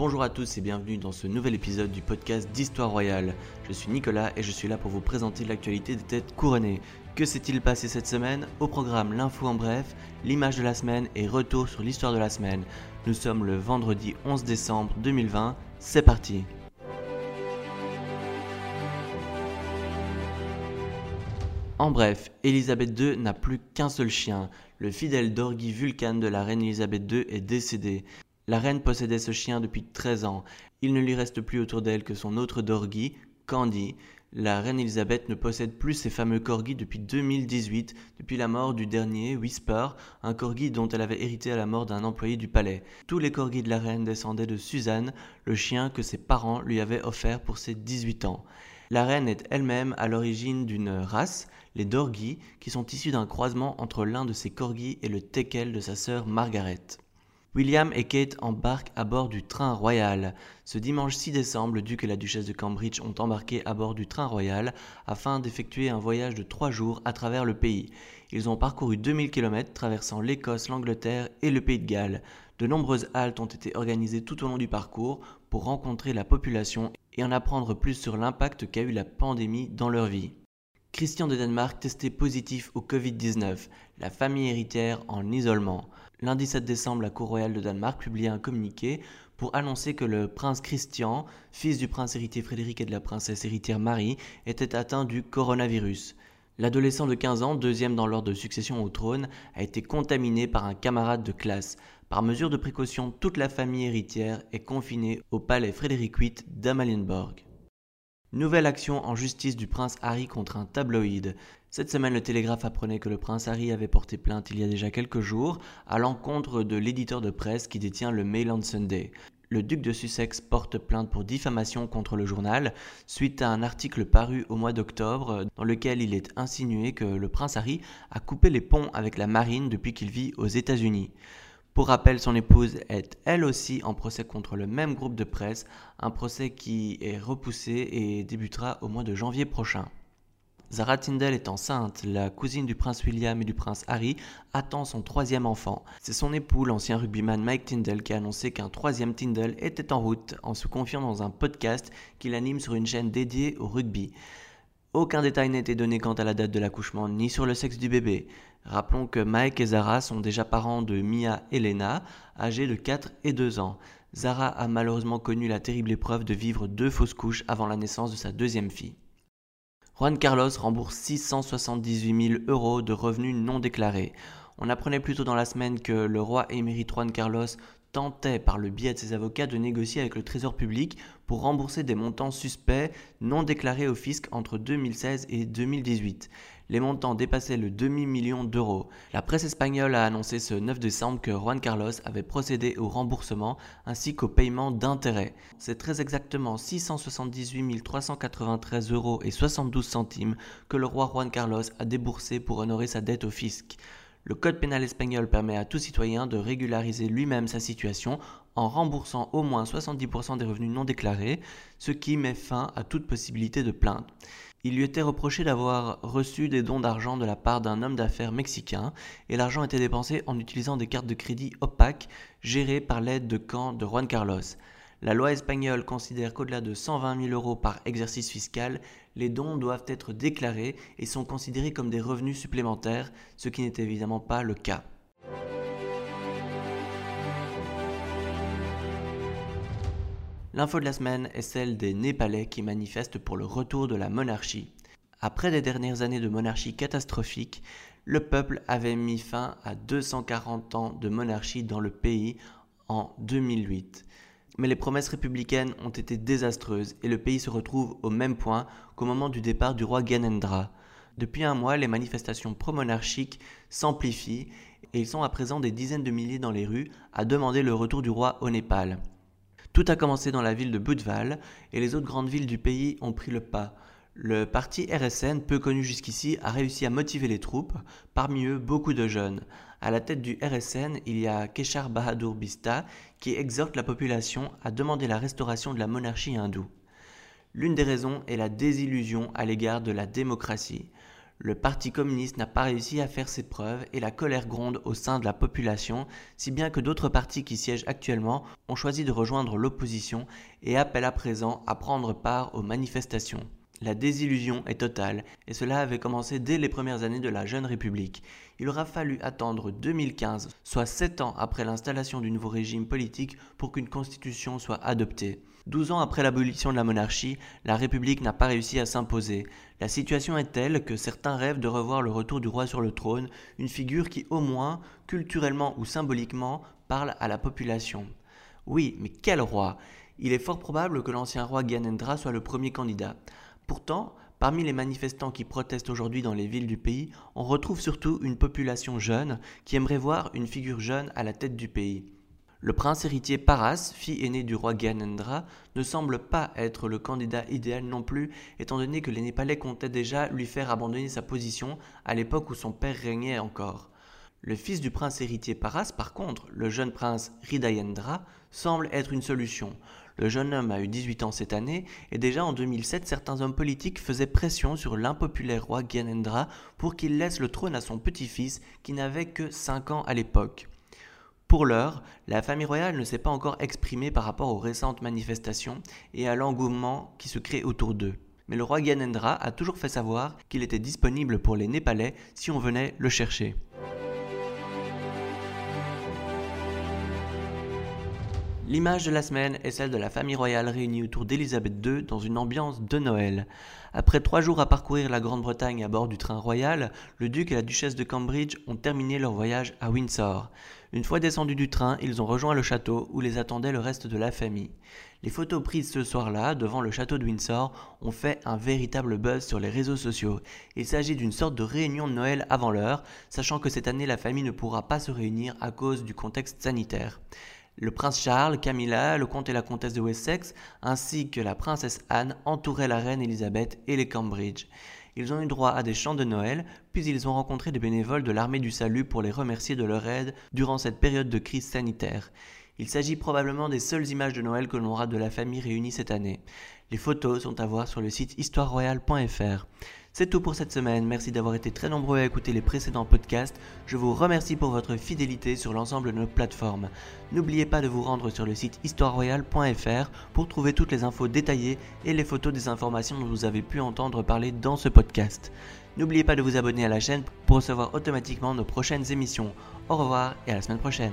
Bonjour à tous et bienvenue dans ce nouvel épisode du podcast d'Histoire Royale. Je suis Nicolas et je suis là pour vous présenter l'actualité des têtes couronnées. Que s'est-il passé cette semaine? Au programme l'info en bref, l'image de la semaine et retour sur l'histoire de la semaine. Nous sommes le vendredi 11 décembre 2020, c'est parti En bref, Elisabeth II n'a plus qu'un seul chien. Le fidèle Dorgi Vulcan de la reine Elisabeth II est décédé. La reine possédait ce chien depuis 13 ans. Il ne lui reste plus autour d'elle que son autre Dorgi, Candy. La reine Elisabeth ne possède plus ses fameux corgis depuis 2018, depuis la mort du dernier, Whisper, un corgi dont elle avait hérité à la mort d'un employé du palais. Tous les corgis de la reine descendaient de Suzanne, le chien que ses parents lui avaient offert pour ses 18 ans. La reine est elle-même à l'origine d'une race, les Dorgis, qui sont issus d'un croisement entre l'un de ses corgis et le teckel de sa sœur Margaret. William et Kate embarquent à bord du train royal. Ce dimanche 6 décembre, le duc et la duchesse de Cambridge ont embarqué à bord du train royal afin d'effectuer un voyage de trois jours à travers le pays. Ils ont parcouru 2000 km traversant l'Écosse, l'Angleterre et le Pays de Galles. De nombreuses haltes ont été organisées tout au long du parcours pour rencontrer la population et en apprendre plus sur l'impact qu'a eu la pandémie dans leur vie. Christian de Danemark testé positif au Covid-19, la famille héritière en isolement. Lundi 7 décembre, la Cour royale de Danemark publiait un communiqué pour annoncer que le prince Christian, fils du prince héritier Frédéric et de la princesse héritière Marie, était atteint du coronavirus. L'adolescent de 15 ans, deuxième dans l'ordre de succession au trône, a été contaminé par un camarade de classe. Par mesure de précaution, toute la famille héritière est confinée au palais Frédéric VIII d'Amalienborg. Nouvelle action en justice du prince Harry contre un tabloïd. Cette semaine, le Télégraphe apprenait que le prince Harry avait porté plainte il y a déjà quelques jours à l'encontre de l'éditeur de presse qui détient le Mail on Sunday. Le duc de Sussex porte plainte pour diffamation contre le journal suite à un article paru au mois d'octobre dans lequel il est insinué que le prince Harry a coupé les ponts avec la marine depuis qu'il vit aux États-Unis. Pour rappel, son épouse est elle aussi en procès contre le même groupe de presse, un procès qui est repoussé et débutera au mois de janvier prochain. Zara Tyndall est enceinte, la cousine du prince William et du prince Harry attend son troisième enfant. C'est son époux, l'ancien rugbyman Mike Tyndall, qui a annoncé qu'un troisième Tyndall était en route en se confiant dans un podcast qu'il anime sur une chaîne dédiée au rugby. Aucun détail n'a été donné quant à la date de l'accouchement ni sur le sexe du bébé. Rappelons que Mike et Zara sont déjà parents de Mia et Lena, âgés de 4 et 2 ans. Zara a malheureusement connu la terrible épreuve de vivre deux fausses couches avant la naissance de sa deuxième fille. Juan Carlos rembourse 678 000 euros de revenus non déclarés. On apprenait plus tôt dans la semaine que le roi émérite Juan Carlos tentait par le biais de ses avocats de négocier avec le Trésor public pour rembourser des montants suspects non déclarés au fisc entre 2016 et 2018. Les montants dépassaient le demi-million d'euros. La presse espagnole a annoncé ce 9 décembre que Juan Carlos avait procédé au remboursement ainsi qu'au paiement d'intérêts. C'est très exactement 678 393 euros et 72 centimes que le roi Juan Carlos a déboursé pour honorer sa dette au fisc. Le code pénal espagnol permet à tout citoyen de régulariser lui-même sa situation en remboursant au moins 70% des revenus non déclarés, ce qui met fin à toute possibilité de plainte. Il lui était reproché d'avoir reçu des dons d'argent de la part d'un homme d'affaires mexicain, et l'argent était dépensé en utilisant des cartes de crédit opaques gérées par l'aide de camp de Juan Carlos. La loi espagnole considère qu'au-delà de 120 000 euros par exercice fiscal, les dons doivent être déclarés et sont considérés comme des revenus supplémentaires, ce qui n'est évidemment pas le cas. L'info de la semaine est celle des Népalais qui manifestent pour le retour de la monarchie. Après des dernières années de monarchie catastrophique, le peuple avait mis fin à 240 ans de monarchie dans le pays en 2008 mais les promesses républicaines ont été désastreuses et le pays se retrouve au même point qu'au moment du départ du roi Gyanendra. Depuis un mois, les manifestations pro-monarchiques s'amplifient et ils sont à présent des dizaines de milliers dans les rues à demander le retour du roi au Népal. Tout a commencé dans la ville de Budval et les autres grandes villes du pays ont pris le pas. Le parti RSN, peu connu jusqu'ici, a réussi à motiver les troupes, parmi eux beaucoup de jeunes. À la tête du RSN, il y a Keshar Bahadur Bista qui exhorte la population à demander la restauration de la monarchie hindoue. L'une des raisons est la désillusion à l'égard de la démocratie. Le Parti communiste n'a pas réussi à faire ses preuves et la colère gronde au sein de la population, si bien que d'autres partis qui siègent actuellement ont choisi de rejoindre l'opposition et appellent à présent à prendre part aux manifestations. La désillusion est totale, et cela avait commencé dès les premières années de la jeune République. Il aura fallu attendre 2015, soit 7 ans après l'installation du nouveau régime politique, pour qu'une constitution soit adoptée. 12 ans après l'abolition de la monarchie, la République n'a pas réussi à s'imposer. La situation est telle que certains rêvent de revoir le retour du roi sur le trône, une figure qui au moins, culturellement ou symboliquement, parle à la population. Oui, mais quel roi? Il est fort probable que l'ancien roi Gyanendra soit le premier candidat. Pourtant, parmi les manifestants qui protestent aujourd'hui dans les villes du pays, on retrouve surtout une population jeune qui aimerait voir une figure jeune à la tête du pays. Le prince héritier Paras, fille aînée du roi Gyanendra, ne semble pas être le candidat idéal non plus, étant donné que les Népalais comptaient déjà lui faire abandonner sa position à l'époque où son père régnait encore. Le fils du prince héritier Paras, par contre, le jeune prince Hridayendra, semble être une solution. Le jeune homme a eu 18 ans cette année et déjà en 2007, certains hommes politiques faisaient pression sur l'impopulaire roi Gyanendra pour qu'il laisse le trône à son petit-fils qui n'avait que 5 ans à l'époque. Pour l'heure, la famille royale ne s'est pas encore exprimée par rapport aux récentes manifestations et à l'engouement qui se crée autour d'eux. Mais le roi Gyanendra a toujours fait savoir qu'il était disponible pour les Népalais si on venait le chercher. L'image de la semaine est celle de la famille royale réunie autour d'Élisabeth II dans une ambiance de Noël. Après trois jours à parcourir la Grande-Bretagne à bord du train royal, le duc et la duchesse de Cambridge ont terminé leur voyage à Windsor. Une fois descendus du train, ils ont rejoint le château où les attendait le reste de la famille. Les photos prises ce soir-là devant le château de Windsor ont fait un véritable buzz sur les réseaux sociaux. Il s'agit d'une sorte de réunion de Noël avant l'heure, sachant que cette année la famille ne pourra pas se réunir à cause du contexte sanitaire. Le prince Charles, Camilla, le comte et la comtesse de Wessex, ainsi que la princesse Anne entouraient la reine Elisabeth et les Cambridge. Ils ont eu droit à des chants de Noël, puis ils ont rencontré des bénévoles de l'armée du salut pour les remercier de leur aide durant cette période de crise sanitaire. Il s'agit probablement des seules images de Noël que l'on aura de la famille réunie cette année. Les photos sont à voir sur le site histoireroyale.fr. C'est tout pour cette semaine, merci d'avoir été très nombreux à écouter les précédents podcasts. Je vous remercie pour votre fidélité sur l'ensemble de nos plateformes. N'oubliez pas de vous rendre sur le site histoireroyale.fr pour trouver toutes les infos détaillées et les photos des informations dont vous avez pu entendre parler dans ce podcast. N'oubliez pas de vous abonner à la chaîne pour recevoir automatiquement nos prochaines émissions. Au revoir et à la semaine prochaine.